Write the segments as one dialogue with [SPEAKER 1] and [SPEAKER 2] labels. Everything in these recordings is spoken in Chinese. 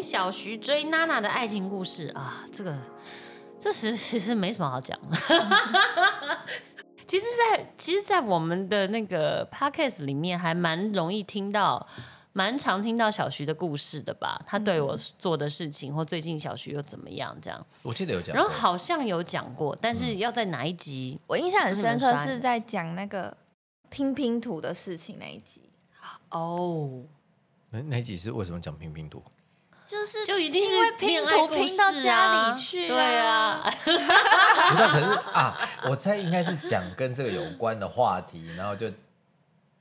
[SPEAKER 1] 小徐追娜娜的爱情故事啊？这个，这实其实没什么好讲 的。其实，在其实，在我们的那个 podcast 里面，还蛮容易听到，蛮常听到小徐的故事的吧？他对我做的事情，或最近小徐又怎么样？这样，
[SPEAKER 2] 我记得有讲过，
[SPEAKER 1] 然后好像有讲过，但是要在哪一集？
[SPEAKER 3] 我印象很深刻，是在讲那个拼拼图的事情那一集，
[SPEAKER 1] 哦，
[SPEAKER 2] 那那集是为什么讲拼拼图？
[SPEAKER 3] 就是
[SPEAKER 1] 就一定是
[SPEAKER 3] 因为拼图
[SPEAKER 1] 恋爱故
[SPEAKER 3] 拼到家里去、
[SPEAKER 1] 对啊，
[SPEAKER 2] 不是啊，可是啊，我猜应该是讲跟这个有关的话题，然后就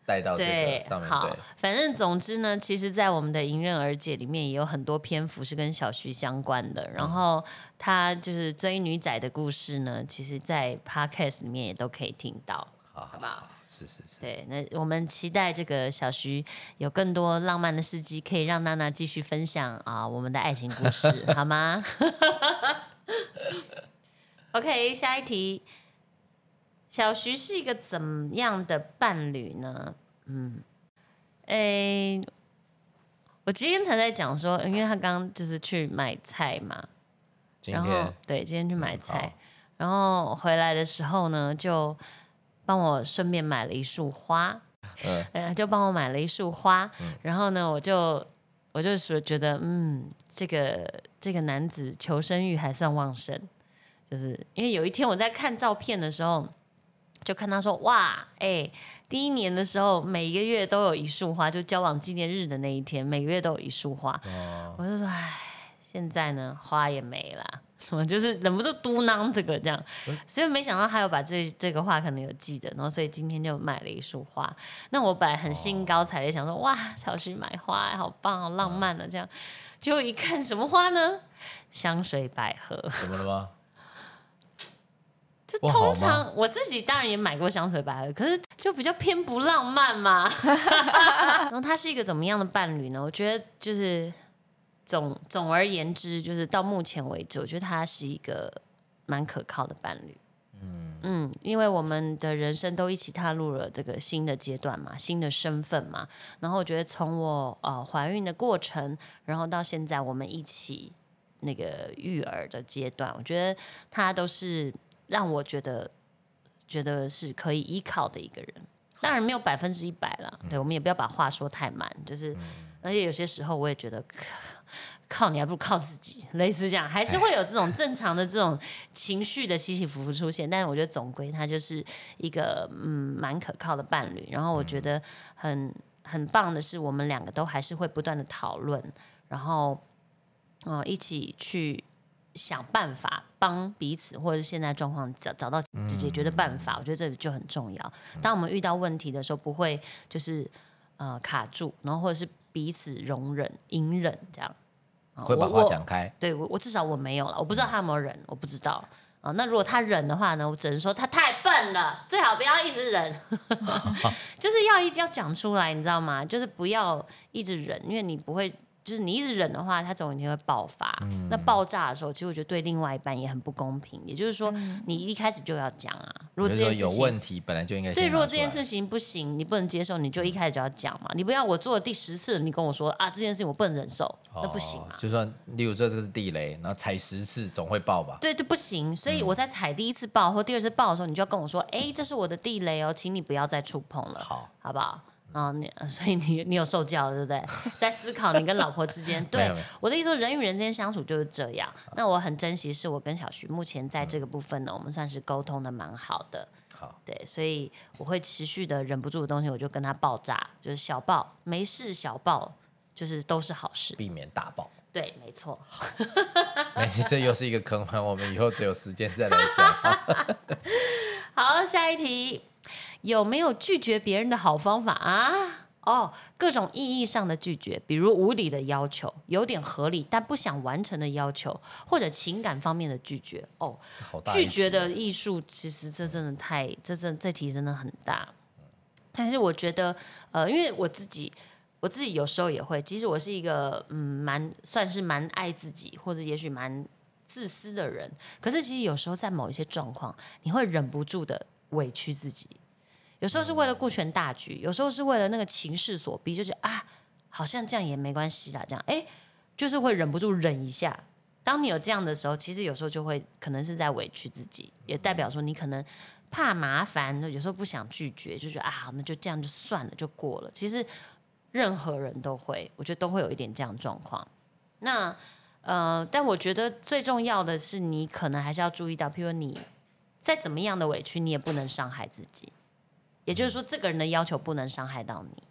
[SPEAKER 2] 带到这个上，面。
[SPEAKER 1] 好
[SPEAKER 2] 对，，
[SPEAKER 1] 反正总之呢，其实，在我们的《迎刃而解》里面也有很多篇幅是跟小徐相关的。然后他就是追女仔的故事呢，其实，在 podcast 里面也都可以听到。
[SPEAKER 2] 好好
[SPEAKER 1] 好不好？
[SPEAKER 2] 是是是，
[SPEAKER 1] 对，那我们期待这个小徐有更多浪漫的事迹，可以让娜娜继续分享啊我们的爱情故事，好吗？OK，下一题，小徐是一个怎么样的伴侣呢？嗯，诶，我今天才在讲说，因为他刚刚就是去买菜嘛，然后对，今天去买
[SPEAKER 2] 嗯
[SPEAKER 1] 菜，
[SPEAKER 2] 好
[SPEAKER 1] 然后回来的时候呢，就帮我顺便买了一束花，
[SPEAKER 2] 嗯。
[SPEAKER 1] 呃，就帮我买了一束花，然后呢，我就我就说觉得，嗯，这个这个男子求生欲还算旺盛，就是因为有一天我在看照片的时候，就看他说，哇，哎、第一年的时候每一个月都有一束花，就交往纪念日的那一天，每个月都有一束花，
[SPEAKER 2] 哦，
[SPEAKER 1] 我就说，哎，现在呢，花也没了，什么就是忍不住嘟囔这个这样，所以没想到他有把这这个话可能有记得，然后所以今天就买了一束花。那我本来很兴高采烈，想说哇，小徐买花好棒，好浪漫啊，这样。结果一看什么花呢？香水百合。
[SPEAKER 2] 怎么了吗？
[SPEAKER 1] 就通常我自己当然也买过香水百合，可是就比较偏不浪漫嘛。然后他是一个怎么样的伴侣呢？我觉得就是总总而言之，就是到目前为止，我觉得他是一个蛮可靠的伴侣。嗯因为我们的人生都一起踏入了这个新的阶段嘛，新的身份嘛。然后我觉得从我呃怀孕的过程，然后到现在我们一起那个育儿的阶段，我觉得他都是让我觉得觉得是可以依靠的一个人。当然没有百分之一百了，对，我们也不要把话说太满，就是，而且有些时候我也觉得靠靠你还不如靠自己，类似这样，还是会有这种正常的这种情绪的起起伏伏出现。但是我觉得总归他就是一个嗯蛮可靠的伴侣，然后我觉得很很棒的是，我们两个都还是会不断的讨论，然后嗯、呃一起去想办法帮彼此或者是现在状况找找到解决的办法，我觉得这就很重要。当我们遇到问题的时候，不会就是呃卡住，然后或者是彼此容忍、隐忍这样。啊
[SPEAKER 2] 会把话讲开。
[SPEAKER 1] 对我我至少我没有了，我不知道他有没有忍，我不知道。啊，那如果他忍的话呢，我只能说他太笨了，最好不要一直忍，就是要一要讲出来，你知道吗？就是不要一直忍，因为你不会，就是你一直忍的话，它总有一天会爆发。那爆炸的时候，其实我觉得对另外一半也很不公平。也就是说，你一开始就要讲啊，如果这件事情
[SPEAKER 2] 问题，本来就应该
[SPEAKER 1] 对，如果这件事情不行，你不能接受，你就一开始就要讲嘛。你不要我做了第十次，你跟我说啊，这件事情我不能忍受，那不行嘛。
[SPEAKER 2] 哦就算例如说这个是地雷，然后踩十次总会爆吧？
[SPEAKER 1] 对，就不行。所以我在踩第一次爆或第二次爆的时候，你就要跟我说，哎，这是我的地雷哦，请你不要再触碰了，
[SPEAKER 2] 好，
[SPEAKER 1] 好不好？啊，你 所以你你有受教对不对？在思考你跟老婆之间，对我的意思说，人与人之间相处就是这样。那我很珍惜，是我跟小徐目前在这个部分呢，我们算是沟通的蛮好的。
[SPEAKER 2] 好，
[SPEAKER 1] 对，所以我会持续的忍不住的东西，我就跟他爆炸，就是小爆，没事小爆，就是都是好事。
[SPEAKER 2] 避免大爆。
[SPEAKER 1] 对，没错。
[SPEAKER 2] 没，这又是一个坑啊！我们以后只有时间再来讲。
[SPEAKER 1] 好，下一题，有没有拒绝别人的好方法啊？哦，各种意义上的拒绝，比如无理的要求，有点合理但不想完成的要求，或者情感方面的拒绝。哦，拒绝的艺术，其实这真的太，这这这题真的很大。但是我觉得，呃，因为我自己，我自己有时候也会，其实我是一个嗯蛮算是蛮爱自己，或者也许蛮自私的人，可是其实有时候在某一些状况，你会忍不住的委屈自己。有时候是为了顾全大局，有时候是为了那个情势所逼，就觉得啊，好像这样也没关系啦，这样哎，就是会忍不住忍一下。当你有这样的时候，其实有时候就会可能是在委屈自己，也代表说你可能怕麻烦，有时候不想拒绝，就觉得啊，那就这样就算了，就过了。其实任何人都会，我觉得都会有一点这样状况。那呃，但我觉得最重要的是，你可能还是要注意到，譬如你再怎么样的委屈，你也不能伤害自己。也就是说，这个人的要求不能伤害到你。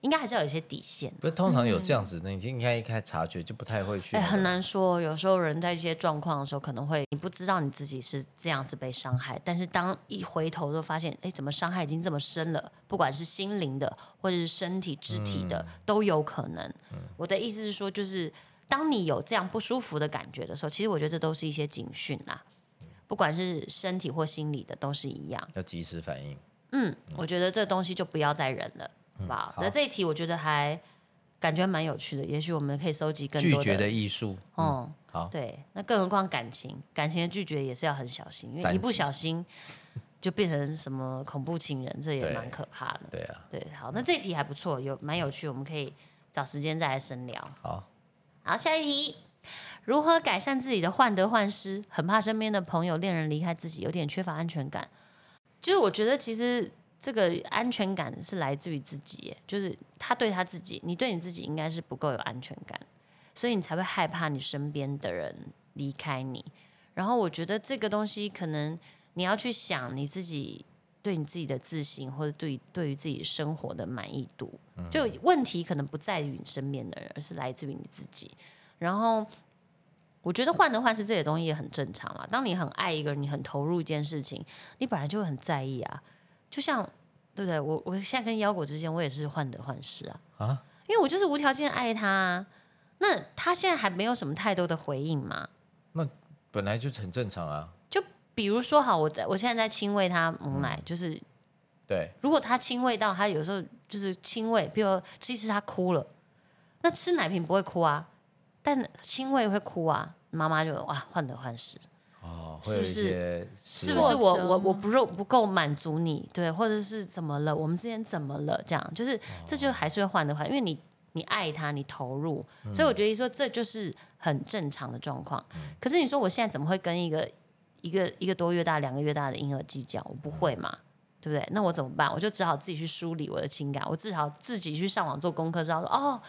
[SPEAKER 1] 应该还是要有一些底线。
[SPEAKER 2] 不是通常有这样子的，你就应该一开察觉就不太会去。
[SPEAKER 1] 哎，很难说。有时候人在一些状况的时候，可能会你不知道你自己是这样子被伤害，但是当一回头就发现，哎，怎么伤害已经这么深了？不管是心灵的，或者是身体肢体的，都有可能。我的意思是说，就是当你有这样不舒服的感觉的时候，其实我觉得这都是一些警讯啦。不管是身体或心理的，都是一样，
[SPEAKER 2] 要及时反应。
[SPEAKER 1] 嗯，我觉得这东西就不要再忍了。好不好，那这一题我觉得还感觉蛮有趣的，也许我们可以收集更
[SPEAKER 2] 多拒绝的艺术。
[SPEAKER 1] 嗯，好，对，那更何况感情，感情的拒绝也是要很小心，因为一不小心就变成什么恐怖情人，这也蛮可怕的。
[SPEAKER 2] 对啊，
[SPEAKER 1] 对，好，那这题还不错，有蛮有趣，我们可以找时间再来深聊。
[SPEAKER 2] 好，
[SPEAKER 1] 好，下一题，如何改善自己的患得患失？很怕身边的朋友、恋人离开自己，有点缺乏安全感。就是我觉得其实。这个安全感是来自于自己，就是他对他自己，你对你自己应该是不够有安全感，所以你才会害怕你身边的人离开你。然后我觉得这个东西可能你要去想你自己对你自己的自信，或者对对于自己生活的满意度。就问题可能不在于你身边的人，而是来自于你自己。然后我觉得患得患失这些东西也很正常啊。当你很爱一个人，你很投入一件事情，你本来就会很在意啊。就像，对不对？我我现在跟腰果之间，我也是患得患失啊啊！因为我就是无条件爱他，啊那他现在还没有什么太多的回应嘛？
[SPEAKER 2] 那本来就很正常啊。
[SPEAKER 1] 就比如说，好，我在我现在在亲喂他母奶，就是
[SPEAKER 2] 对。
[SPEAKER 1] 如果他亲喂到他有时候就是亲喂，比如其实他哭了，那吃奶瓶不会哭啊，但亲喂会哭啊，妈妈就哇患得患失。哦是不是？是不是我我我不够不够满足你？对，或者是怎么了？我们之间怎么了？这样就是，这就还是会换的话，因为你你爱他，你投入，所以我觉得说这就是很正常的状况。可是你说我现在怎么会跟一个一个一个多月大、两个月大的婴儿计较？我不会嘛？对不对？那我怎么办？我就只好自己去梳理我的情感，我至少自己去上网做功课，知道说哦，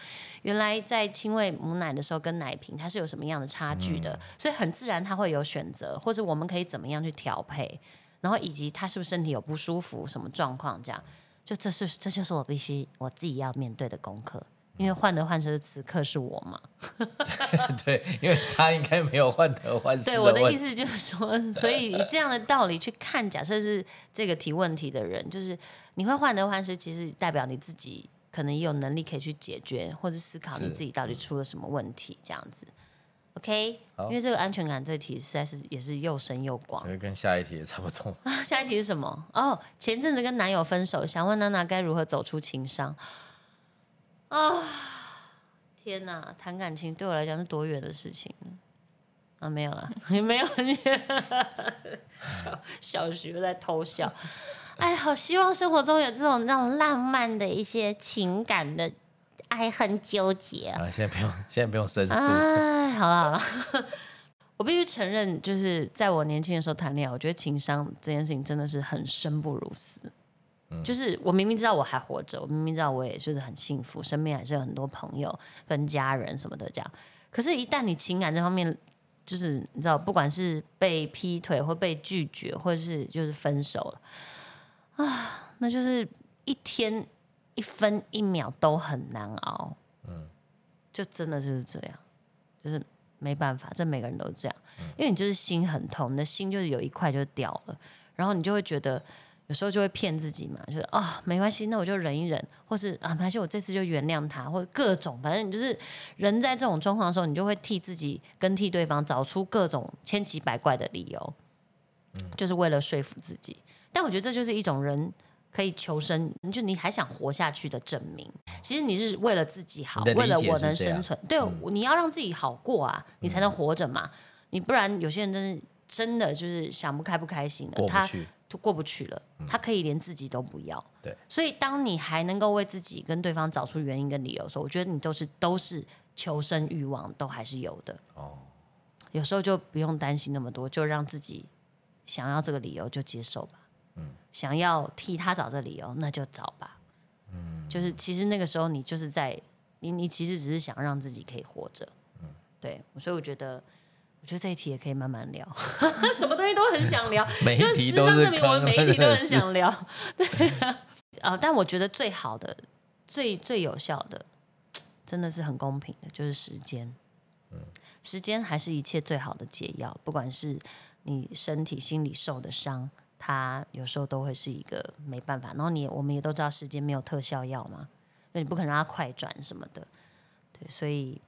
[SPEAKER 1] 原来在亲喂母奶的时候跟奶瓶它是有什么样的差距的，所以很自然它会有选择，或者我们可以怎么样去调配，然后以及他是不是身体有不舒服什么状况，这样就这是这就是我必须我自己要面对的功课。因为患得患失的此刻是我嘛？
[SPEAKER 2] 对，因为他应该没有患得患失。
[SPEAKER 1] 对，我的意思就是说，所以以这样的道理去看，假设是这个提问题的人，就是你会患得患失，其实代表你自己可能也有能力可以去解决或者思考你自己到底出了什么问题，这样子。OK，因为这个安全感这题实在是也是又深又广，
[SPEAKER 2] 跟下一题也差不多。
[SPEAKER 1] 下一题是什么？哦，前阵子跟男友分手，想问娜娜该如何走出情伤。啊，天哪！谈感情对我来讲是多远的事情啊？没有了，没有。小小徐在偷笑。哎，好希望生活中有这种那种浪漫的一些情感的爱恨纠结
[SPEAKER 2] 啊！现在不用，现在不用深思。
[SPEAKER 1] 哎，好了好了，我必须承认，就是在我年轻的时候谈恋爱，我觉得情商这件事情真的是很生不如死。就是我明明知道我还活着，我明明知道我也就是很幸福，身边还是有很多朋友跟家人什么的这样。可是，一旦你情感这方面，就是你知道，不管是被劈腿或被拒绝，或者是就是分手了啊，那就是一天一分一秒都很难熬。嗯，就真的就是这样，就是没办法，这每个人都这样，因为你就是心很痛，你的心就是有一块就掉了，然后你就会觉得。有时候就会骗自己嘛，就是啊没关系，那我就忍一忍，或是啊没关系，我这次就原谅他，或者各种，反正你就是人在这种状况的时候，你就会替自己跟替对方找出各种千奇百怪的理由，就是为了说服自己。但我觉得这就是一种人可以求生，就你还想活下去的证明。其实你是为了自己好，为了我能生存，对，你要让自己好过啊，你才能活着嘛。你不然有些人真是。真的就是想不开不开心的，他
[SPEAKER 2] 过不去，
[SPEAKER 1] 就过不去了，他可以连自己都不要。
[SPEAKER 2] 对，
[SPEAKER 1] 所以当你还能够为自己跟对方找出原因跟理由的时候，我觉得你都是都是求生欲望都还是有的。
[SPEAKER 2] 哦，
[SPEAKER 1] 有时候就不用担心那么多，就让自己想要这个理由就接受吧。
[SPEAKER 2] 嗯
[SPEAKER 1] 想要替他找这理由，那就找吧。
[SPEAKER 2] 嗯，
[SPEAKER 1] 就是其实那个时候你就是在你你其实只是想让自己可以活着。
[SPEAKER 2] 嗯
[SPEAKER 1] 对，所以我觉得。我觉得这一题也可以慢慢聊，什么东西都很想聊，
[SPEAKER 2] 每
[SPEAKER 1] 就是
[SPEAKER 2] 一题都是
[SPEAKER 1] 事实上证明我们
[SPEAKER 2] 坑
[SPEAKER 1] 每一题都很想聊。对啊，呃，但我觉得最好的、最最有效的，真的是很公平的，就是时间。时间还是一切最好的解药，不管是你身体、心理受的伤，它有时候都会是一个没办法。然后你我们也都知道，时间没有特效药嘛，那你不可能让它快转什么的。对，所以，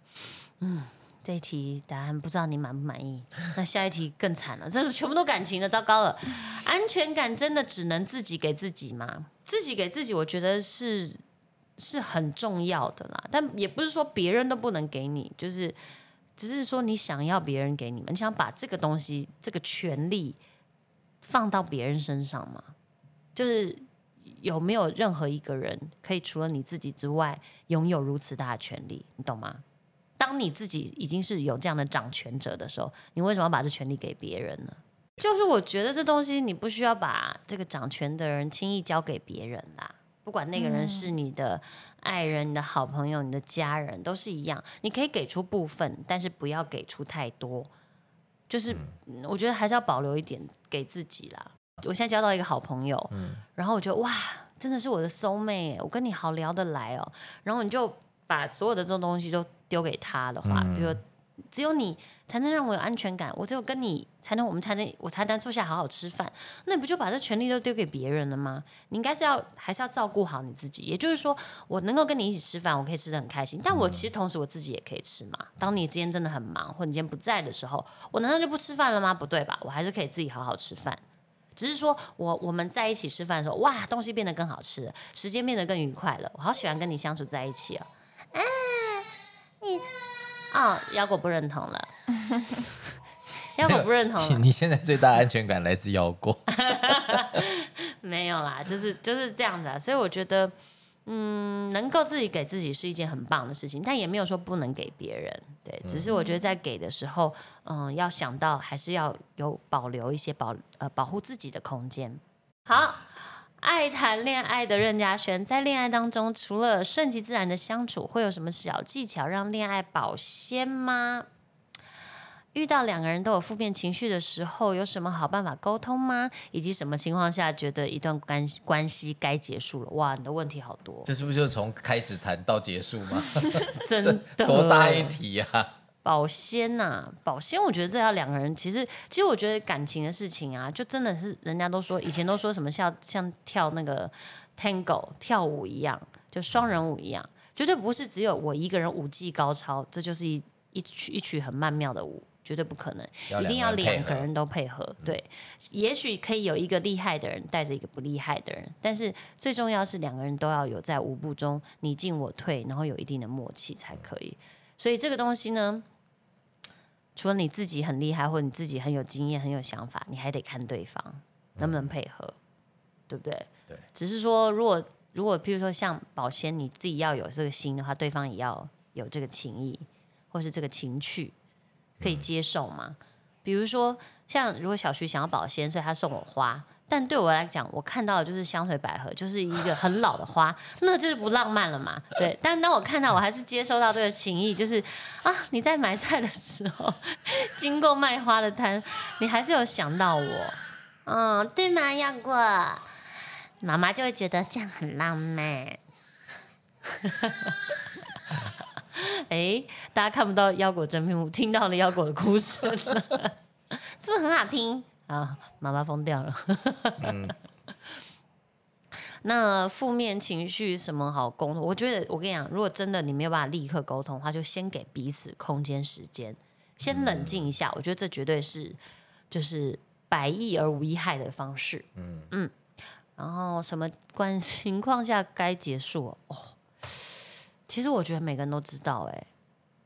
[SPEAKER 1] 嗯，这一题答案不知道你满不满意？那下一题更惨了，这是全部都感情的，糟糕了。安全感真的只能自己给自己吗？自己给自己，我觉得是是很重要的啦。但也不是说别人都不能给你，就是只是说你想要别人给你们，你想把这个东西、这个权利放到别人身上吗？就是有没有任何一个人可以除了你自己之外，拥有如此大的权利？你懂吗？当你自己已经是有这样的掌权者的时候，你为什么要把这权利给别人呢？就是我觉得这东西你不需要把这个掌权的人轻易交给别人啦，不管那个人是你的爱人、你的好朋友、你的家人，都是一样。你可以给出部分，但是不要给出太多。就是嗯我觉得还是要保留一点给自己啦。我现在交到一个好朋友，然后我觉得哇，真的是我的 soul mate，我跟你好聊得来哦。然后你就把所有的这种东西都丢给他的话，比如说只有你才能让我有安全感，我只有跟你才能，我们才能，我才能坐下好好吃饭。那你不就把这权利都丢给别人了吗？你应该是要还是要照顾好你自己。也就是说，我能够跟你一起吃饭，我可以吃的很开心，但我其实同时我自己也可以吃嘛。当你今天真的很忙，或你今天不在的时候，我难道就不吃饭了吗？不对吧？我还是可以自己好好吃饭。只是说我我们在一起吃饭的时候，哇，东西变得更好吃了，时间变得更愉快了。我好喜欢跟你相处在一起哦。啊，你哦，腰果不认同了，腰果不认同了，
[SPEAKER 2] 你现在最大的安全感来自腰果，
[SPEAKER 1] 没有啦，就是就是这样子啊。所以我觉得，嗯，能够自己给自己是一件很棒的事情，但也没有说不能给别人。对，只是我觉得在给的时候，嗯，要想到还是要有保留一些保呃保护自己的空间。好。爱谈恋爱的任嘉轩，在恋爱当中，除了顺其自然的相处，会有什么小技巧让恋爱保鲜吗？遇到两个人都有负面情绪的时候，有什么好办法沟通吗？以及什么情况下觉得一段关关系该结束了？哇，你的问题好多，
[SPEAKER 2] 这是不是就从开始谈到结束吗？
[SPEAKER 1] 真的
[SPEAKER 2] 多大一题啊！
[SPEAKER 1] 保鲜呐、保鲜，我觉得这要两个人。其实，其实我觉得感情的事情啊，就真的是人家都说，以前都说什么像像跳那个 tango 跳舞一样，就双人舞一样，绝对不是只有我一个人舞技高超，这就是一一曲一曲很曼妙的舞，绝对不可能，一定要
[SPEAKER 2] 两个人
[SPEAKER 1] 都配合。对，也许可以有一个厉害的人带着一个不厉害的人，但是最重要是两个人都要有在舞步中你进我退，然后有一定的默契才可以。所以这个东西呢，除了你自己很厉害，或者你自己很有经验、很有想法，你还得看对方能不能配合，对不对？
[SPEAKER 2] 对。
[SPEAKER 1] 只是说，如果如果譬如说像保鲜，你自己要有这个心的话，对方也要有这个情谊，或是这个情趣，可以接受吗？比如说，像如果小徐想要保鲜，所以他送我花。但对我来讲，我看到的就是香水百合，就是一个很老的花，那就是不浪漫了嘛。对，但当我看到，我还是接收到这个情意，就是啊，你在买菜的时候，经过卖花的摊，你还是有想到我，嗯，对吗，耀过？妈妈就会觉得这样很浪漫。哎，大家看不到腰果真面目，听到了腰果的哭声了，是不是很好听啊？妈妈疯掉了。那负面情绪什么好沟通？我觉得我跟你讲，如果真的你没有办法立刻沟通的话，就先给彼此空间、时间，先冷静一下。我觉得这绝对是就是百益而无一害的方式。
[SPEAKER 2] 嗯
[SPEAKER 1] 嗯，然后什么关 情况下该结束哦？其实我觉得每个人都知道、哎，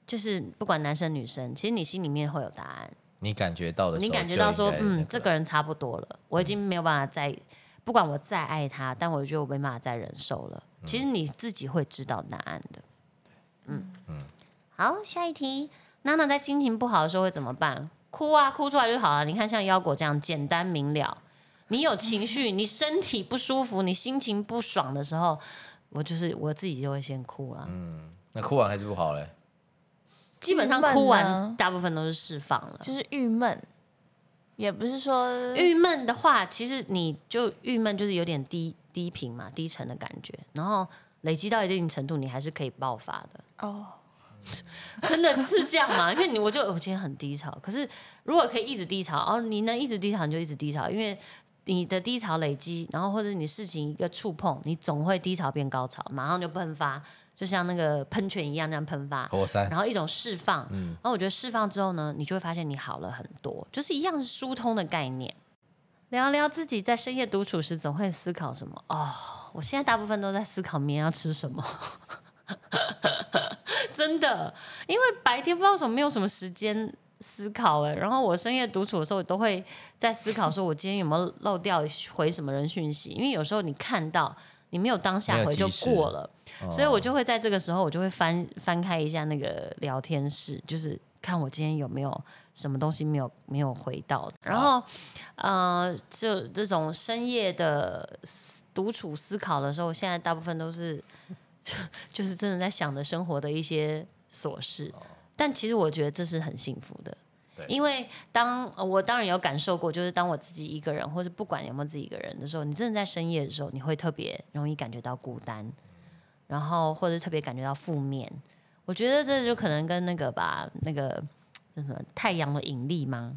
[SPEAKER 1] 就是不管男生女生，其实你心里面会有答案。
[SPEAKER 2] 你感觉到的
[SPEAKER 1] 你感觉到说，嗯，这个人差不多了，我已经没有办法再，不管我再爱他，但我觉得我没办法再忍受了。其实你自己会知道答案的。嗯嗯。好，下一题，娜娜在心情不好的时候会怎么办？哭啊，哭出来就好了。你看，像腰果这样简单明了。你有情绪，你身体不舒服，你心情不爽的时候，我就是我自己就会先哭了。
[SPEAKER 2] 嗯，那哭完还是不好嘞。
[SPEAKER 1] 基本上
[SPEAKER 3] 郁闷
[SPEAKER 1] 哭完，
[SPEAKER 3] 呢
[SPEAKER 1] 大部分都是释放了。
[SPEAKER 3] 就是郁闷，也不是说
[SPEAKER 1] 郁闷的话，其实你就郁闷就是有点低低频嘛，低沉的感觉，然后累积到一定程度，你还是可以爆发的。
[SPEAKER 3] 哦，
[SPEAKER 1] 真的是这样吗？因为你我就我今天很低潮，可是如果可以一直低潮，哦，你能一直低潮你就一直低潮，因为你的低潮累积，然后或者你事情一个触碰，你总会低潮变高潮，马上就喷发，就像那个喷泉一样那样喷发。
[SPEAKER 2] 火山，
[SPEAKER 1] 然后一种释放，
[SPEAKER 2] 嗯
[SPEAKER 1] 然后我觉得释放之后呢，你就会发现你好了很多，就是一样是疏通的概念。聊聊自己在深夜独处时总会思考什么哦，我现在大部分都在思考明天要吃什么，真的，因为白天不知道为什么没有什么时间思考哎，然后我深夜独处的时候，我都会在思考说我今天有没有漏掉回什么人讯息，因为有时候你看到你没有当下回就过了。
[SPEAKER 2] 哦
[SPEAKER 1] 所以我就会在这个时候，我就会翻翻开一下那个聊天室，就是看我今天有没有什么东西没有没有回到。然后，呃，就这种深夜的独处思考的时候，现在大部分都是就就是真的在想着生活的一些琐事。但其实我觉得这是很幸福的因为当我当然有感受过，就是当我自己一个人，或者不管有没有自己一个人的时候，你真的在深夜的时候，你会特别容易感觉到孤单。然后或者特别感觉到负面。我觉得这就可能跟那个吧，那个叫什么太阳的引力吗？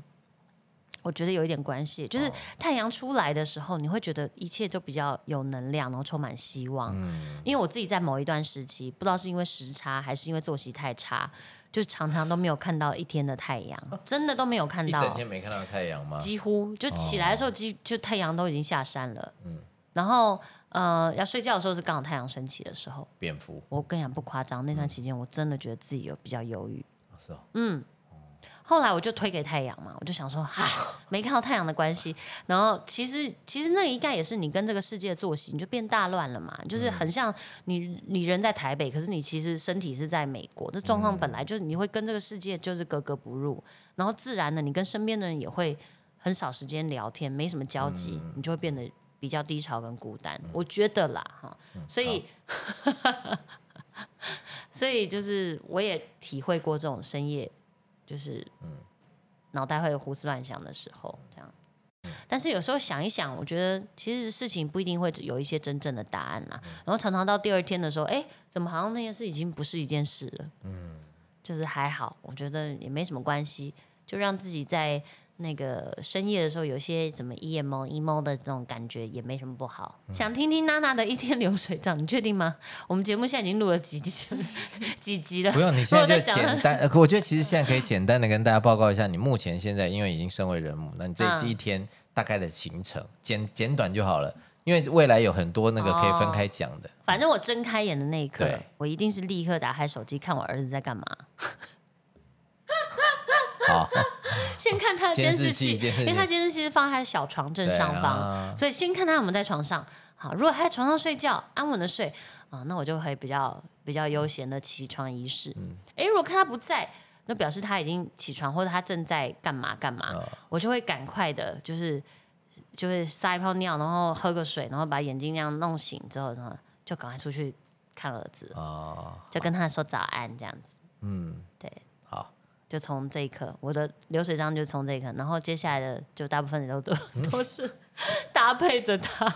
[SPEAKER 1] 我觉得有一点关系，就是
[SPEAKER 2] 哦
[SPEAKER 1] 太阳出来的时候，你会觉得一切都比较有能量，然后充满希望。
[SPEAKER 2] 嗯
[SPEAKER 1] 因为我自己在某一段时期，不知道是因为时差还是因为作息太差，就常常都没有看到一天的太阳，真的都没有看到
[SPEAKER 2] 一整。天没看到太阳吗？
[SPEAKER 1] 几乎就起来的时候，几就太阳都已经下山了。
[SPEAKER 2] 嗯
[SPEAKER 1] 然后呃，要睡觉的时候是刚好太阳升起的时候。
[SPEAKER 2] 蝙蝠
[SPEAKER 1] 我跟你讲不夸张，那段期间我真的觉得自己有比较忧郁。
[SPEAKER 2] 哦是哦，
[SPEAKER 1] 嗯，后来我就推给太阳嘛，我就想说，哈，没看到太阳的关系。然后其实其实那应该也是你跟这个世界作息，你就变大乱了嘛，就是很像你你人在台北，可是你其实身体是在美国，这状况本来就是你会跟这个世界就是格格不入，然后自然的你跟身边的人也会很少时间聊天，没什么交集，你就会变得比较低潮跟孤单。我觉得啦，哈，所以。所以就是我也体会过这种深夜，就是嗯脑袋会胡思乱想的时候，这样。但是有时候想一想，我觉得其实事情不一定会有一些真正的答案啦。然后常常到第二天的时候，哎，怎么好像那件事已经不是一件事了？嗯，就是还好，我觉得也没什么关系，就让自己在那个深夜的时候有些什么 emo emo 的那种感觉，也没什么不好。想听听娜娜的一天流水账，你确定吗？我们节目现在已经录了几集 几集了？
[SPEAKER 2] 不用，你现在就简单。我觉得其实现在可以简单的跟大家报告一下，你目前现在因为已经身为人母，那你这
[SPEAKER 1] 嗯
[SPEAKER 2] 这一天大概的行程简简短就好了，因为未来有很多那个可以分开讲的。
[SPEAKER 1] 反正我睁开眼的那一刻，我一定是立刻打开手机看我儿子在干嘛，
[SPEAKER 2] 好，
[SPEAKER 1] 先看他的监视器，因为他监视器是放在他的小床正上方，
[SPEAKER 2] 啊。
[SPEAKER 1] 所以先看他有没有在床上。好，如果他在床上睡觉，安稳的睡啊，那我就可以比较比较悠闲的起床仪式。
[SPEAKER 2] 嗯。
[SPEAKER 1] 诶，如果看他不在，那表示他已经起床，或者他正在干嘛干嘛，
[SPEAKER 2] 呃
[SPEAKER 1] 我就会赶快的，就是就是撒一泡尿，然后喝个水，然后把眼睛那样弄醒之后呢，就赶快出去看儿子，
[SPEAKER 2] 啊，
[SPEAKER 1] 就跟他说早安这样子。
[SPEAKER 2] 嗯，
[SPEAKER 1] 就从这一刻，我的流水账就从这一刻，然后接下来的就大部分都都 都是搭配着它。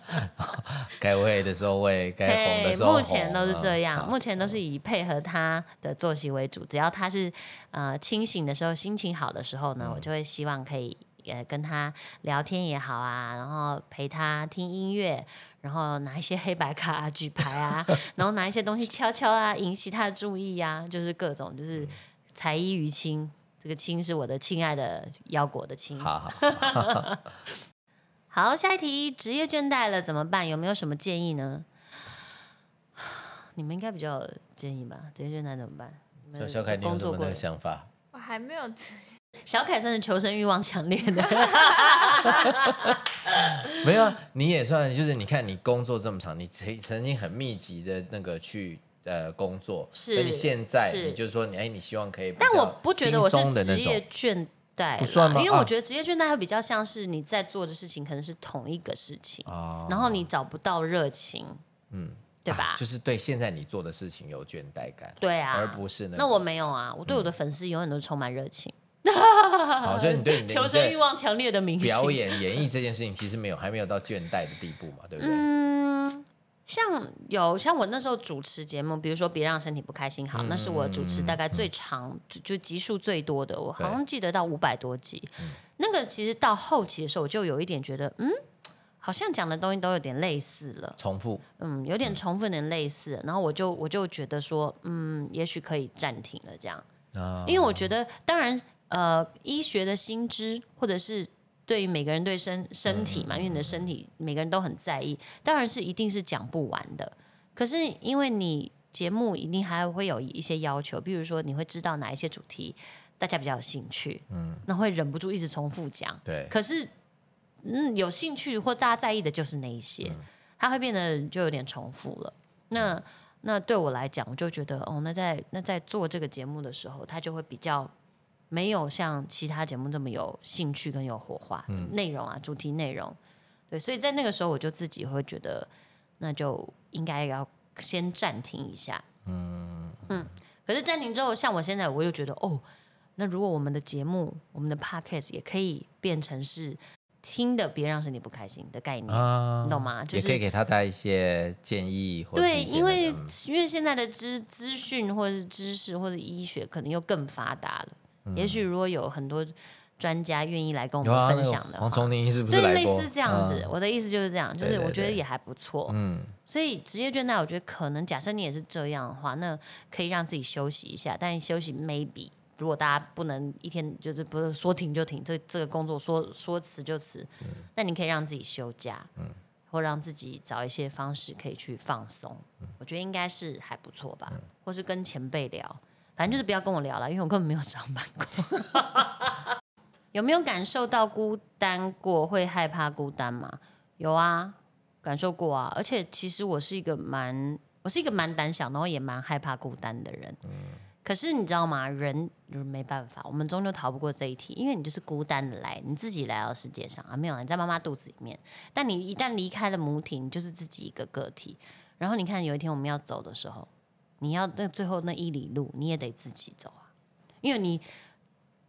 [SPEAKER 2] 该喂的时候喂，该哄的时候哄。
[SPEAKER 1] 目前都是这样，
[SPEAKER 2] 啊
[SPEAKER 1] 目前都是以配合他的作息为主。只要他是呃清醒的时候，心情好的时候
[SPEAKER 2] 嗯
[SPEAKER 1] 呢，我就会希望可以呃跟他聊天也好啊，然后陪他听音乐，然后拿一些黑白卡、啊、举牌啊，然后拿一些东西敲敲啊，引起他的注意啊，就是各种
[SPEAKER 2] 嗯
[SPEAKER 1] 就是才艺于亲。这个亲是我的亲爱的腰果的亲。
[SPEAKER 2] 好好，
[SPEAKER 1] 好，下一题，职业倦怠了怎么办？有没有什么建议呢？你们应该比较有建议吧？职业倦怠怎么办？
[SPEAKER 2] 小小凯，你有什么那个想法？
[SPEAKER 3] 我还没有职
[SPEAKER 1] 小凯算是求生欲望强烈的，
[SPEAKER 2] 没有啊，你也算就是你看你工作这么长，你曾曾经很密集的那个去呃工作，
[SPEAKER 1] 是
[SPEAKER 2] 那你现在你就是说你哎，你希望可以
[SPEAKER 1] 但我不觉得我是职业倦怠，
[SPEAKER 2] 不算吗？啊
[SPEAKER 1] 因为我觉得职业倦怠会比较像是你在做的事情可能是同一个事情，
[SPEAKER 2] 哦。
[SPEAKER 1] 然后你找不到热情，
[SPEAKER 2] 嗯，
[SPEAKER 1] 对吧？
[SPEAKER 2] 啊就是对现在你做的事情有倦怠感，
[SPEAKER 1] 对啊，
[SPEAKER 2] 而不是那
[SPEAKER 1] 那我没有啊，我对我的粉丝永远都充满热情，
[SPEAKER 2] 好，所以你对你的
[SPEAKER 1] 求生欲望强烈的明星。
[SPEAKER 2] 表演演绎这件事情，其实没有还没有到倦怠的地步嘛，对不对？
[SPEAKER 1] 嗯，像有像我那时候主持节目，比如说《别让身体不开心》，好，
[SPEAKER 2] 嗯
[SPEAKER 1] 那是我主持大概最长就就集数最多的，我好像记得到五百多集。
[SPEAKER 2] 嗯。
[SPEAKER 1] 那个其实到后期的时候，我就有一点觉得，嗯，好像讲的东西都有点类似了。
[SPEAKER 2] 重复，
[SPEAKER 1] 嗯，有点重复，有点类似。了，然后我就我就觉得说，嗯，也许可以暂停了这样，
[SPEAKER 2] 啊。
[SPEAKER 1] 因为我觉得，当然，呃，医学的新知或者是对于每个人对身身体嘛，因为你的身体每个人都很在意，当然是一定是讲不完的。可是因为你节目一定还会有一些要求，比如说你会知道哪一些主题大家比较有兴趣，嗯，那会忍不住一直重复讲。
[SPEAKER 2] 对，
[SPEAKER 1] 可是，嗯，有兴趣或大家在意的就是那一些，它会变得就有点重复了。那那对我来讲，我就觉得哦，那在那在做这个节目的时候，它就会比较没有像其他节目这么有兴趣跟有火花，内容啊，主题内容。对，所以在那个时候，我就自己会觉得，那就应该要先暂停一下。嗯嗯。可是暂停之后，像我现在，我又觉得哦，那如果我们的节目，我们的 podcast 也可以变成是听的，别让身体不开心的概念，
[SPEAKER 2] 啊
[SPEAKER 1] 你懂吗？就是
[SPEAKER 2] 也可以给他带一些建议，或者
[SPEAKER 1] 对，因为因为现在的资资讯或者是知识或者医学可能又更发达了，也许如果有很多专家愿意来跟我们分享的话，
[SPEAKER 2] 黄崇宁是不是
[SPEAKER 1] 对，类似这样子。
[SPEAKER 2] 嗯。
[SPEAKER 1] 我的意思就是这样，就是我觉得也还不错。
[SPEAKER 2] 嗯，
[SPEAKER 1] 所以职业倦怠，我觉得可能假设你也是这样的话，那可以让自己休息一下。但休息 maybe 如果大家不能一天就是不是说停就停，这这个工作说说辞就辞，那你可以让自己休假，或让自己找一些方式可以去放松。我觉得应该是还不错吧，或是跟前辈聊，反正就是不要跟我聊了，因为我根本没有上班过。有没有感受到孤单过？会害怕孤单吗？有啊，感受过啊。而且其实我是一个蛮，我是一个蛮胆小，然后也蛮害怕孤单的人。可是你知道吗？人就是没办法，我们终究逃不过这一题，因为你就是孤单的来，你自己来到世界上啊，没有你在妈妈肚子里面。但你一旦离开了母体，你就是自己一个个体。然后你看，有一天我们要走的时候，你要那最后那一里路，你也得自己走啊，因为你。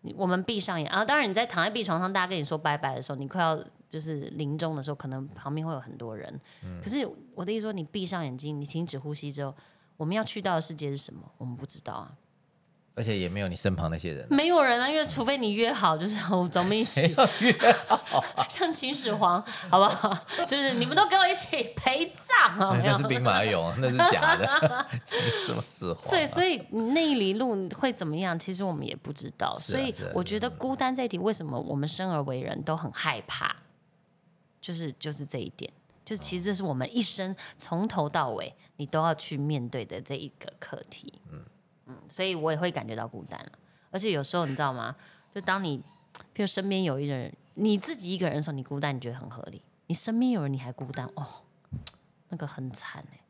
[SPEAKER 1] 你我们闭上眼啊，当然你在躺在病床上，大家跟你说拜拜的时候，你快要就是临终的时候，可能旁边会有很多人。可是我的意思说，你闭上眼睛，你停止呼吸之后，我们要去到的世界是什么？我们不知道啊，
[SPEAKER 2] 而且也没有你身旁那些人。
[SPEAKER 1] 没有人啊，因为除非你约好，就是我咱们一起约好 像秦始皇，好不好？就是你们都给我一起陪葬啊！
[SPEAKER 2] 那是兵马俑，那是假的，这是什么实话？
[SPEAKER 1] 所以，所以那一里路会怎么样？其实我们也不知道。所以我觉得孤单这一题，为什么我们生而为人都很害怕？就是就是这一点，就是其实这是我们一生从头到尾你都要去面对的这一个课题。嗯嗯，所以我也会感觉到孤单了。而且有时候你知道吗？就当你，譬如身边有一个人，你自己一个人的时候，你孤单，你觉得很合理；你身边有人，你还孤单，哦，那个很惨哎。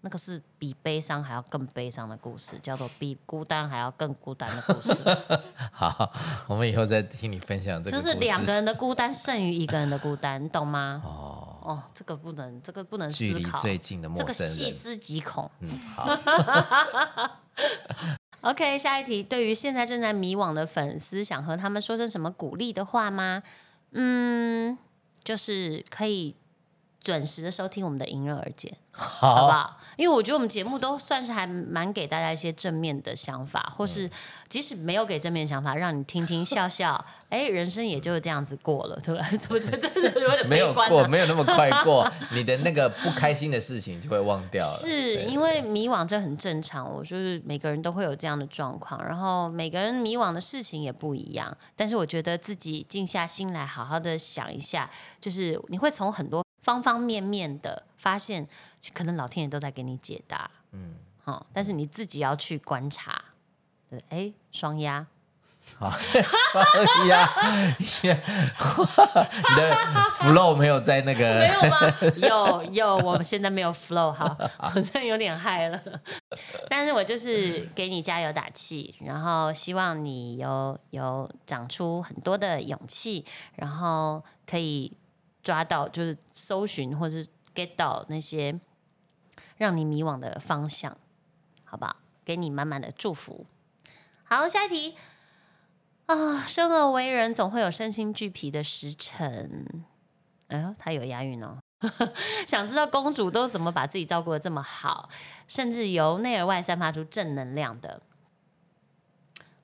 [SPEAKER 1] 那个是比悲伤还要更悲伤的故事，叫做比孤单还要更孤单的故事，
[SPEAKER 2] 好，我们以后再听你分享这个
[SPEAKER 1] 就。是两个人的孤单胜于一个人的孤单，你懂吗？
[SPEAKER 2] 哦，
[SPEAKER 1] 哦，这个不能，这个不能
[SPEAKER 2] 距离
[SPEAKER 1] 思考，
[SPEAKER 2] 最近的
[SPEAKER 1] 这个
[SPEAKER 2] 陌生人。
[SPEAKER 1] 细思极恐。
[SPEAKER 2] 嗯，好，
[SPEAKER 1] OK，下一题，对于现在正在迷惘的粉丝，想和他们说声什么鼓励的话吗？嗯，就是可以准时的收听我们的迎刃而解。好不
[SPEAKER 2] 好，
[SPEAKER 1] 因为我觉得我们节目都算是还蛮给大家一些正面的想法，或是即使没有给正面想法，让你听听笑笑，哎，人生也就这样子过了，对吧？我觉得这是有点
[SPEAKER 2] 没有过。没有那么快过，你的那个不开心的事情就会忘掉了。
[SPEAKER 1] 是
[SPEAKER 2] 对
[SPEAKER 1] 因为迷惘这很正常，我就是每个人都会有这样的状况，然后每个人迷惘的事情也不一样。但是我觉得自己静下心来，好好的想一下，就是你会从很多方方面面的发现，可能老天爷都在给你解答。
[SPEAKER 2] 嗯，
[SPEAKER 1] 哦，但是你自己要去观察。对，哎，双鸭，
[SPEAKER 2] 好，双鸭，你的 flow 没有在那个
[SPEAKER 1] 没
[SPEAKER 2] 个，
[SPEAKER 1] 有吗？有有，我们现在没有 flow，好，好像有点嗨了。但是我就是给你加油打气，然后希望你有有长出很多的勇气，然后可以抓到就是搜寻或是 get 到那些让你迷惘的方向，好不好？给你满满的祝福。好，下一题啊，生而为人总会有身心俱疲的时辰。哎呦，他有押韵哦。想知道公主都怎么把自己照顾的这么好，甚至由内而外散发出正能量的。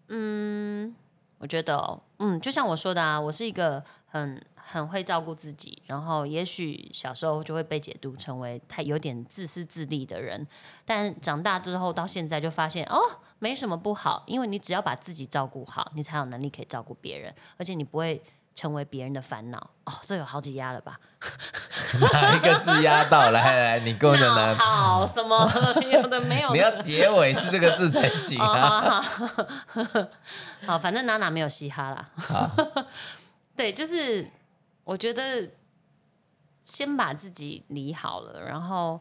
[SPEAKER 1] 嗯，我觉得哦，嗯，就像我说的啊，我是一个很很会照顾自己，然后也许小时候就会被解读成为太有点自私自利的人，但长大之后到现在就发现哦，没什么不好，因为你只要把自己照顾好，你才有能力可以照顾别人，而且你不会成为别人的烦恼。哦，这有好几压了吧？
[SPEAKER 2] 哪一个字压到？来来来，你跟我讲
[SPEAKER 1] 闹
[SPEAKER 2] 呢？
[SPEAKER 1] 好什么 有的没有的，
[SPEAKER 2] 你要结尾是这个字才行
[SPEAKER 1] 哦，
[SPEAKER 2] 啊！
[SPEAKER 1] 好好好，反正娜娜没有嘻哈啦。对，就是我觉得先把自己理好了，然后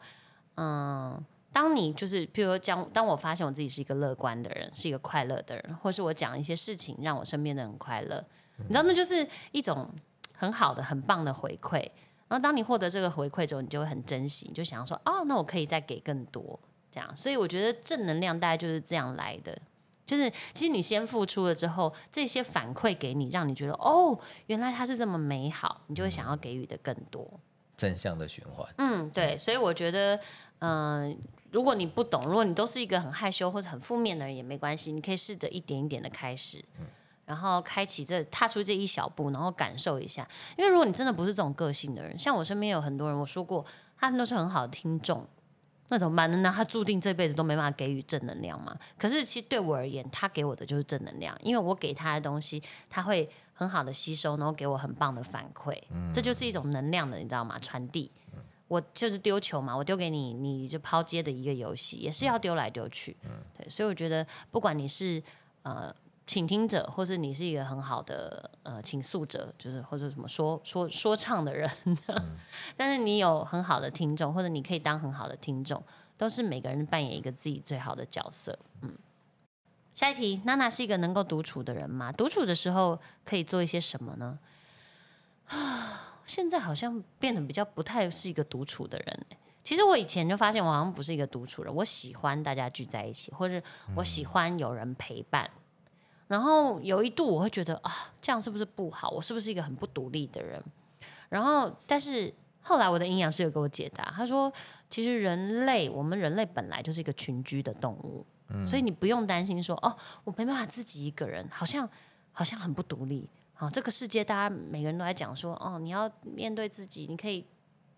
[SPEAKER 1] 嗯，当你就是譬如说讲，当我发现我自己是一个乐观的人，是一个快乐的人，或是我讲一些事情让我身边的人快乐，你知道，那就是一种很好的、很棒的回馈。然后当你获得这个回馈之后，你就会很珍惜，你就想要说，哦，那我可以再给更多，这样。所以我觉得正能量大概就是这样来的。就是其实你先付出了之后，这些反馈给你，让你觉得哦，原来它是这么美好，你就会想要给予的更多。
[SPEAKER 2] 正向的循环，
[SPEAKER 1] 嗯，对，所以我觉得，嗯、如果你不懂，如果你都是一个很害羞或者很负面的人也没关系，你可以试着一点一点的开始，然后开启这踏出这一小步，然后感受一下。因为如果你真的不是这种个性的人，像我身边有很多人，我说过，他们都是很好的听众。那怎么办呢？那他注定这辈子都没办法给予正能量嘛？可是其实对我而言，他给我的就是正能量，因为我给他的东西，他会很好的吸收，然后给我很棒的反馈，这就是一种能量的，你知道吗？传递。我就是丢球嘛，我丢给你，你就抛接的一个游戏，也是要丢来丢去。对，所以我觉得，不管你是呃倾听者，或是你是一个很好的呃倾诉者，就是或者什么说说说唱的人，但是你有很好的听众，或者你可以当很好的听众，都是每个人扮演一个自己最好的角色。嗯，下一题，娜娜是一个能够独处的人吗？独处的时候可以做一些什么呢？啊，现在好像变得比较不太是一个独处的人、其实我以前就发现我好像不是一个独处人，我喜欢大家聚在一起，或者我喜欢有人陪伴。然后有一度我会觉得啊，这样是不是不好？我是不是一个很不独立的人？然后，但是后来我的营养师有给我解答，他说，其实人类，我们人类本来就是一个群居的动物，所以你不用担心说，哦，我没办法自己一个人，好像好像很不独立。好，这个世界大家每个人都在讲说，哦，你要面对自己，你可以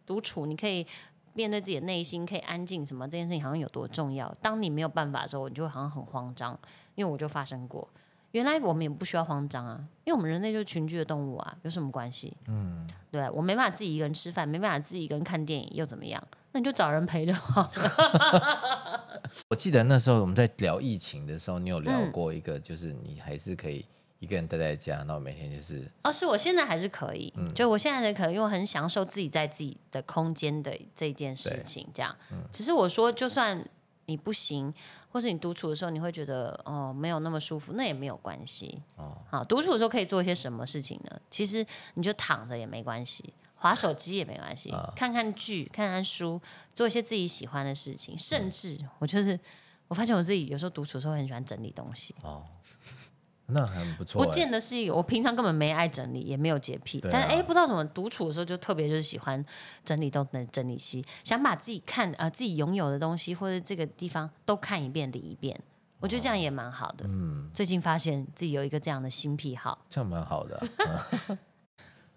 [SPEAKER 1] 独处，你可以面对自己的内心，可以安静，什么这件事情好像有多重要。当你没有办法的时候，你就会好像很慌张，因为我就发生过。原来我们也不需要慌张啊，因为我们人类就是群居的动物啊，有什么关系？嗯，对我没办法自己一个人吃饭，没办法自己一个人看电影，又怎么样？那你就找人陪就好了。
[SPEAKER 2] 我记得那时候我们在聊疫情的时候，你有聊
[SPEAKER 1] 嗯
[SPEAKER 2] 过一个，就是你还是可以一个人待在家，然后每天就是
[SPEAKER 1] 哦，是我现在还是可以，嗯就我现在还可以，因为我很享受自己在自己的空间的这件事情，这样。只是我说，就算你不行，或是你独处的时候，你会觉得哦没有那么舒服，那也没有关系。
[SPEAKER 2] 哦
[SPEAKER 1] 好，独处的时候可以做一些什么事情呢？其实你就躺着也没关系，划手机也没关系，
[SPEAKER 2] 啊
[SPEAKER 1] 看看剧、看看书，做一些自己喜欢的事情，甚至我就是。我发现我自己有时候独处的时候很喜欢整理东西，
[SPEAKER 2] 哦，那很不错
[SPEAKER 1] 不
[SPEAKER 2] 欸。
[SPEAKER 1] 见得是一个，我平常根本没爱整理，也没有洁癖，
[SPEAKER 2] 啊
[SPEAKER 1] 但是哎，不知道怎么独处的时候就特别就是喜欢整理东整整理西，想把自己看呃自己拥有的东西或者这个地方都看一遍理一遍，我觉得这样也蛮好的。
[SPEAKER 2] 嗯，
[SPEAKER 1] 最近发现自己有一个这样的新癖好。
[SPEAKER 2] 这样蛮好的啊、嗯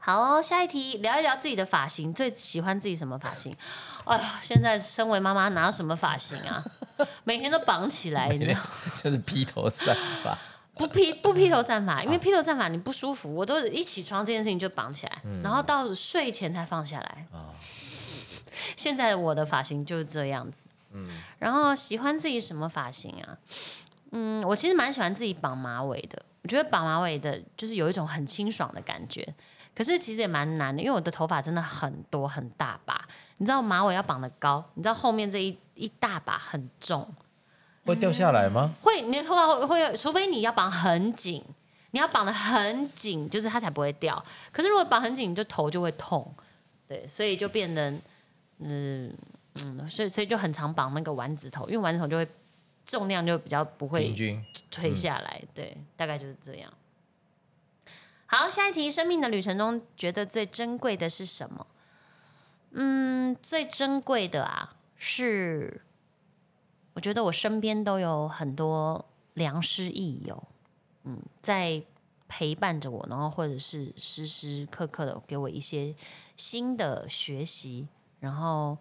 [SPEAKER 1] 好哦、下一题聊一聊自己的发型，最喜欢自己什么发型？哎呀，现在身为妈妈哪有什么发型啊？每天都绑起来，你知道吗
[SPEAKER 2] 就是披头散发。
[SPEAKER 1] 不披 不披头散发，因为披头散发你不舒服，我都一起床这件事情就绑起来，然后到睡前才放下来。
[SPEAKER 2] 哦
[SPEAKER 1] 现在我的发型就是这样子。然后喜欢自己什么发型啊？嗯，我其实蛮喜欢自己绑马尾的。我觉得绑马尾的，就是有一种很清爽的感觉。可是其实也蛮难的，因为我的头发真的很多很大把，你知道马尾要绑得高，你知道后面这一一大把很重，
[SPEAKER 2] 会掉下来吗？
[SPEAKER 1] 会你的头发会会，除非你要绑很紧，你要绑的很紧，就是它才不会掉。可是如果绑很紧，你就头就会痛，对，所以就变得嗯嗯，所以所以就很常绑那个丸子头，因为丸子头就会重量就比较不会推下来，对，大概就是这样。好，下一题，生命的旅程中觉得最珍贵的是什么？嗯，最珍贵的啊，是我觉得我身边都有很多良师益友，嗯，在陪伴着我，然后或者是时时刻刻的给我一些新的学习，然后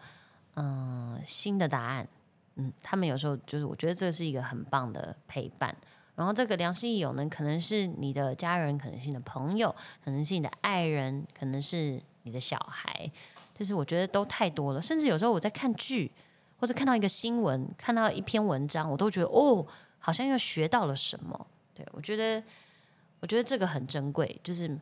[SPEAKER 1] 嗯，新的答案。嗯，他们有时候就是我觉得这是一个很棒的陪伴。然后这个良师益友呢，可能是你的家人，可能是你的朋友，可能是你的爱人，可能是你的小孩，就是我觉得都太多了。甚至有时候我在看剧，或者看到一个新闻，看到一篇文章，我都觉得哦，好像又学到了什么。对我觉得，我觉得这个很珍贵，就是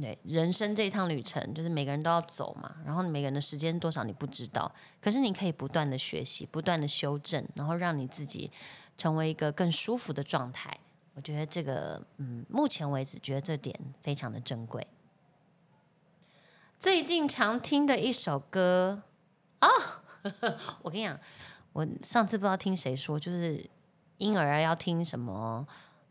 [SPEAKER 1] 对人生这一趟旅程，就是每个人都要走嘛。然后每个人的时间多少你不知道，可是你可以不断的学习，不断的修正，然后让你自己。成为一个更舒服的状态，我觉得这个，嗯，目前为止觉得这点非常的珍贵。最近常听的一首歌啊，我跟你讲，我上次不知道听谁说，就是婴儿要听什么，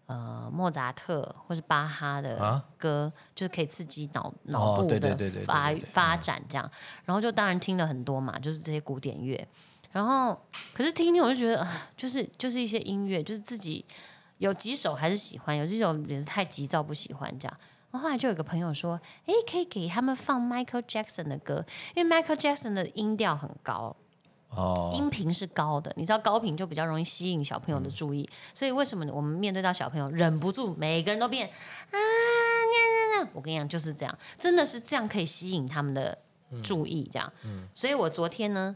[SPEAKER 1] 呃，莫扎特或是巴哈的歌，就是可以刺激脑脑部的发发展这样。然后就当然听了很多嘛，就是这些古典乐。然后，可是听一听我就觉得，就是就是一些音乐，就是自己有几首还是喜欢，有几首也是太急躁不喜欢这样。然后后来就有个朋友说，哎，可以给他们放 Michael Jackson 的歌，因为 Michael Jackson 的音调很高，哦，音频是高的，你知道高频就比较容易吸引小朋友的注意，所以为什么我们面对到小朋友忍不住每个人都变啊，那那那，我跟你讲就是这样，真的是这样可以吸引他们的注意，这样，嗯，所以我昨天呢。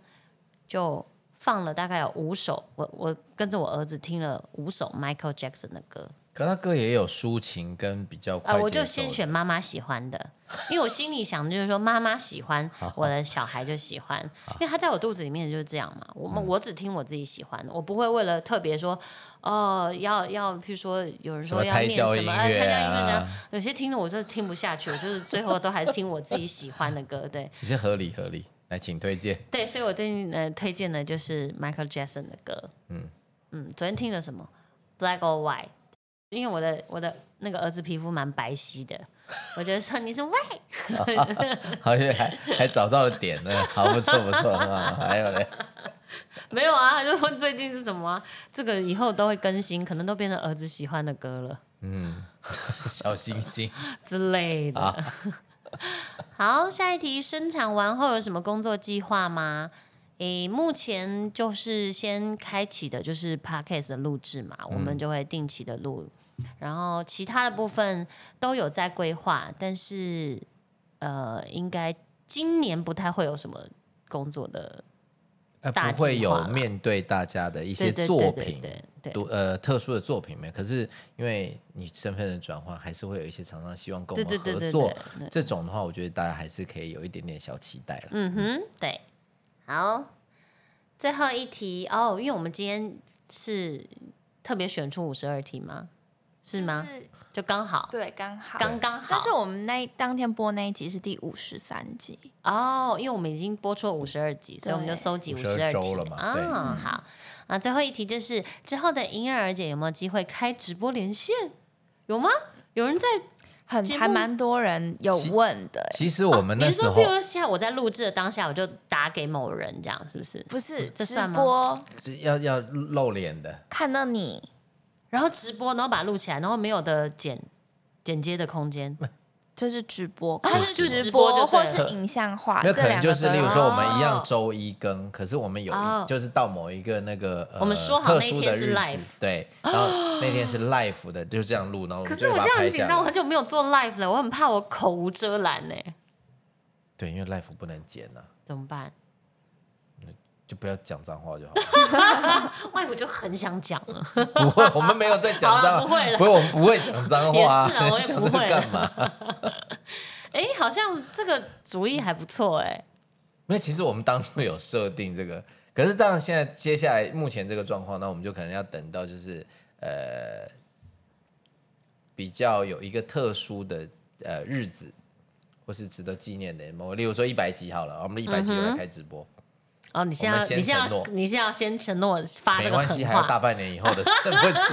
[SPEAKER 1] 就放了大概有五首，我我跟着我儿子听了五首 Michael Jackson 的歌。
[SPEAKER 2] 可他歌也有抒情跟比较快
[SPEAKER 1] 我就先选妈妈喜欢的，因为我心里想的就是说妈妈喜欢，我的小孩就喜欢，因为他在我肚子里面就是这样嘛。我们我只听我自己喜欢的，我不会为了特别说哦要要，譬如说有人说要念什么胎教音乐这样，有些听了我就听不下去，我就是最后都还是听我自己喜欢的歌。对，
[SPEAKER 2] 其实合理合理。来，请推荐。
[SPEAKER 1] 对，所以我最近呃推荐的就是 Michael Jackson 的歌。嗯嗯，昨天听了什么？Black or White？因为我的我的那个儿子皮肤蛮白皙的，我觉得说你是 White，
[SPEAKER 2] 好像还还找到了点呢，好不错不错啊。还有嘞？
[SPEAKER 1] 没有啊，就问最近是什么？这个以后都会更新，可能都变成儿子喜欢的歌了。嗯，
[SPEAKER 2] 小星星
[SPEAKER 1] 之类的。好，下一题，生产完后有什么工作计划吗？诶，目前就是先开启的就是 podcast 的录制嘛，我们就会定期的录，然后其他的部分都有在规划，但是呃，应该今年不太会有什么工作的。
[SPEAKER 2] 呃不会有面对大家的一些作品，独呃特殊的作品没？可是因为你身份的转换，还是会有一些厂商希望跟我们合作。这种的话，我觉得大家还是可以有一点点小期待了。
[SPEAKER 1] 嗯哼，对。好，最后一题哦，因为我们今天是特别选出五十二题吗？是吗？就刚好，
[SPEAKER 3] 对，刚好，
[SPEAKER 1] 刚刚好。
[SPEAKER 3] 但是我们那当天播那一集是第五十三集
[SPEAKER 1] 哦，因为我们已经播出了五十二集，所以我们就收集五十二集
[SPEAKER 2] 了嘛。
[SPEAKER 1] 嗯，好。啊，最后一题就是之后的婴儿姐有没有机会开直播连线？有吗？有人在
[SPEAKER 3] 很还蛮多人有问的。
[SPEAKER 2] 其实我们那时候，
[SPEAKER 1] 比如说现在我在录制的当下，我就打给某人，这样是不是？
[SPEAKER 3] 不是，
[SPEAKER 1] 这算
[SPEAKER 3] 吗？
[SPEAKER 2] 要要露脸的，
[SPEAKER 3] 看到你。
[SPEAKER 1] 然后直播，然后把它录起来，然后没有的剪剪接的空间，
[SPEAKER 3] 就是直播，它是直播或是影像化，
[SPEAKER 2] 那可能就是例如说我们一样周一更，可是我们有就是到某一个那个
[SPEAKER 1] 我们说好那天是 live，
[SPEAKER 2] 对，然后那天是 live 的，就这样录，然后
[SPEAKER 1] 可是我这样很紧张，我很久没有做 live 了，我很怕我口无遮拦呢。
[SPEAKER 2] 对，因为 live 不能剪啊，
[SPEAKER 1] 怎么办？
[SPEAKER 2] 就不要讲脏话就好。
[SPEAKER 1] 外婆就很想讲了。
[SPEAKER 2] 不会，我们没有在讲脏，
[SPEAKER 1] 不会了。
[SPEAKER 2] 不会，我们不会讲脏话。
[SPEAKER 1] 也是啊，我也不会。
[SPEAKER 2] 干嘛？
[SPEAKER 1] 哎，好像这个主意还不错哎。
[SPEAKER 2] 没有，其实我们当初有设定这个，可是当然现在接下来目前这个状况，那我们就可能要等到就是呃比较有一个特殊的呃日子，或是值得纪念的某，例如说一百集好了，我们一百集来开直播。
[SPEAKER 1] 哦，你现在你现在你现在要先承诺发这个狠
[SPEAKER 2] 话，还有大半年以后的事，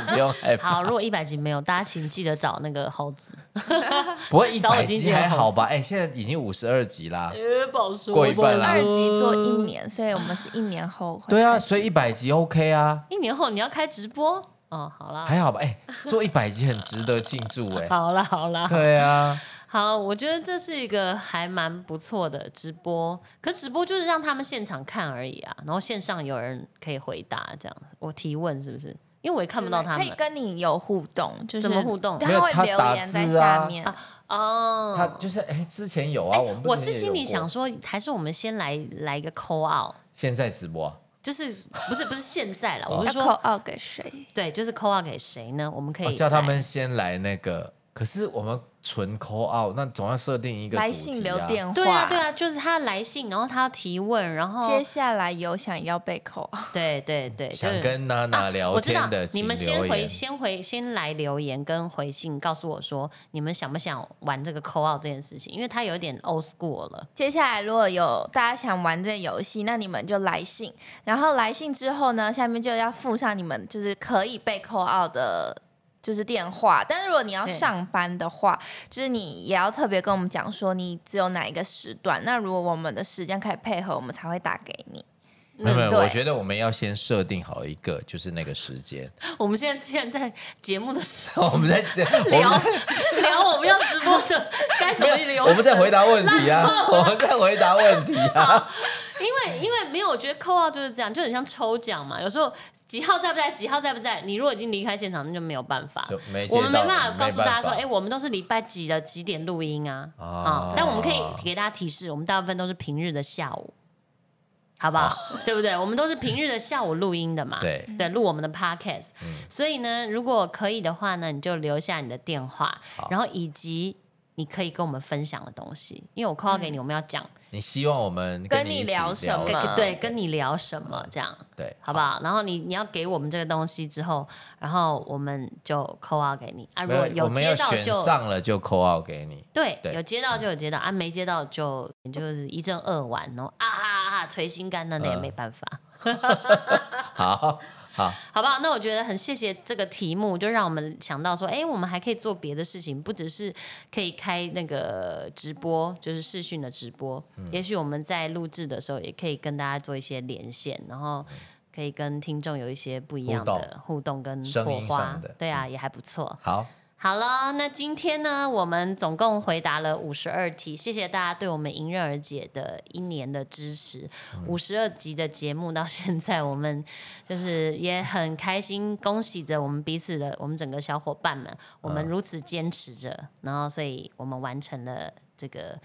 [SPEAKER 2] 不用害
[SPEAKER 1] 怕。好，如果一百集没有，大家请记得找那个猴子。
[SPEAKER 2] 不会一百集还好吧？哎，现在已经五十二集啦，
[SPEAKER 1] 不好说。
[SPEAKER 2] 过一半
[SPEAKER 3] 了。二集做一年，所以我们是一年后。
[SPEAKER 2] 对啊，所以一百集 OK 啊。
[SPEAKER 1] 一年后你要开直播哦，好啦，
[SPEAKER 2] 还好吧？哎，做一百集很值得庆祝哎。
[SPEAKER 1] 好啦好啦，
[SPEAKER 2] 对啊。
[SPEAKER 1] 好，我觉得这是一个还蛮不错的直播，可直播就是让他们现场看而已啊，然后线上有人可以回答，这样我提问是不是？因为我也看不到他
[SPEAKER 3] 们，可以跟你有互动，就是
[SPEAKER 1] 怎么互动？
[SPEAKER 3] 他会留言在下面啊。
[SPEAKER 2] 哦，他就是哎，之前有啊，我们
[SPEAKER 1] 我是心里想说，还是我们先来来一个 call out，
[SPEAKER 2] 现在直播，
[SPEAKER 1] 就是不是不是现在了，我是说
[SPEAKER 3] call out 给谁？
[SPEAKER 1] 对，就是 call out 给谁呢？我们可以
[SPEAKER 2] 叫他们先来那个，可是我们。纯 call out，那总要设定一个
[SPEAKER 3] 来信留电话。
[SPEAKER 1] 对啊，对啊，就是他来信，然后他要提问，然后
[SPEAKER 3] 接下来有想要被 call。
[SPEAKER 1] 对对对，
[SPEAKER 2] 想跟娜娜聊天的，
[SPEAKER 1] 你们先回先回先来留言跟回信，告诉我说你们想不想玩这个 call out 这件事情，因为它有点 old school 了。
[SPEAKER 3] 接下来如果有大家想玩这游戏，那你们就来信，然后来信之后呢，下面就要附上你们就是可以被 call out 的。就是电话，但是如果你要上班的话，就是你也要特别跟我们讲说你只有哪一个时段。那如果我们的时间可以配合，我们才会打给你。
[SPEAKER 2] 没有，没有，我觉得我们要先设定好一个，就是那个时间。
[SPEAKER 1] 我们现在现在在节目的时 候，
[SPEAKER 2] 我们在
[SPEAKER 1] 聊聊我们要直播的该怎么聊。
[SPEAKER 2] 我们在回答问题啊，我们在回答问题啊。
[SPEAKER 1] 因为因为没有，我觉得扣号就是这样，就很像抽奖嘛。有时候几号在不在，几号在不在，你如果已经离开现场，那就没有办法。我们没办法告诉大家说，哎，我们都是礼拜几的几点录音啊啊！但我们可以给大家提示，我们大部分都是平日的下午，好不好？对不对？我们都是平日的下午录音的嘛。
[SPEAKER 2] 对
[SPEAKER 1] 对，录我们的 podcast。所以呢，如果可以的话呢，你就留下你的电话，然后以及你可以跟我们分享的东西，因为我扣号给你，我们要讲。
[SPEAKER 2] 你希望我们跟
[SPEAKER 3] 你
[SPEAKER 2] 聊
[SPEAKER 3] 什么？
[SPEAKER 1] 对，跟你聊什么？这样
[SPEAKER 2] 对，
[SPEAKER 1] 好不好？然后你你要给我们这个东西之后，然后我们就扣号给你啊。如果有接到就
[SPEAKER 2] 上了就扣号给你。
[SPEAKER 1] 对，有接到就有接到啊，没接到就就是一阵二完哦啊啊啊！捶心肝，那那也没办法。
[SPEAKER 2] 好。好，
[SPEAKER 1] 好不好？那我觉得很谢谢这个题目，就让我们想到说，哎，我们还可以做别的事情，不只是可以开那个直播，就是视讯的直播。也许我们在录制的时候，也可以跟大家做一些连线，然后可以跟听众有一些不一样的互动跟火花。对啊，也还不错。
[SPEAKER 2] 好。
[SPEAKER 1] 好了，那今天呢，我们总共回答了五十二题，谢谢大家对我们迎刃而解的一年的支持。五十二集的节目到现在，我们就是也很开心，恭喜着我们彼此的，我们整个小伙伴们，我们如此坚持着，然后所以我们完成了这个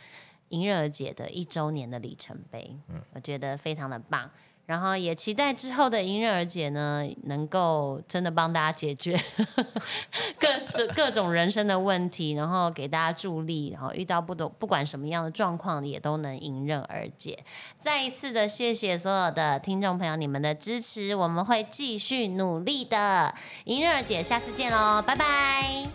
[SPEAKER 1] 迎刃而解的一周年的里程碑。嗯，我觉得非常的棒。然后也期待之后的迎刃而解呢，能够真的帮大家解决 各各种人生的问题，然后给大家助力，然后遇到不懂不管什么样的状况也都能迎刃而解。再一次的谢谢所有的听众朋友你们的支持，我们会继续努力的迎刃而解，下次见喽，拜拜。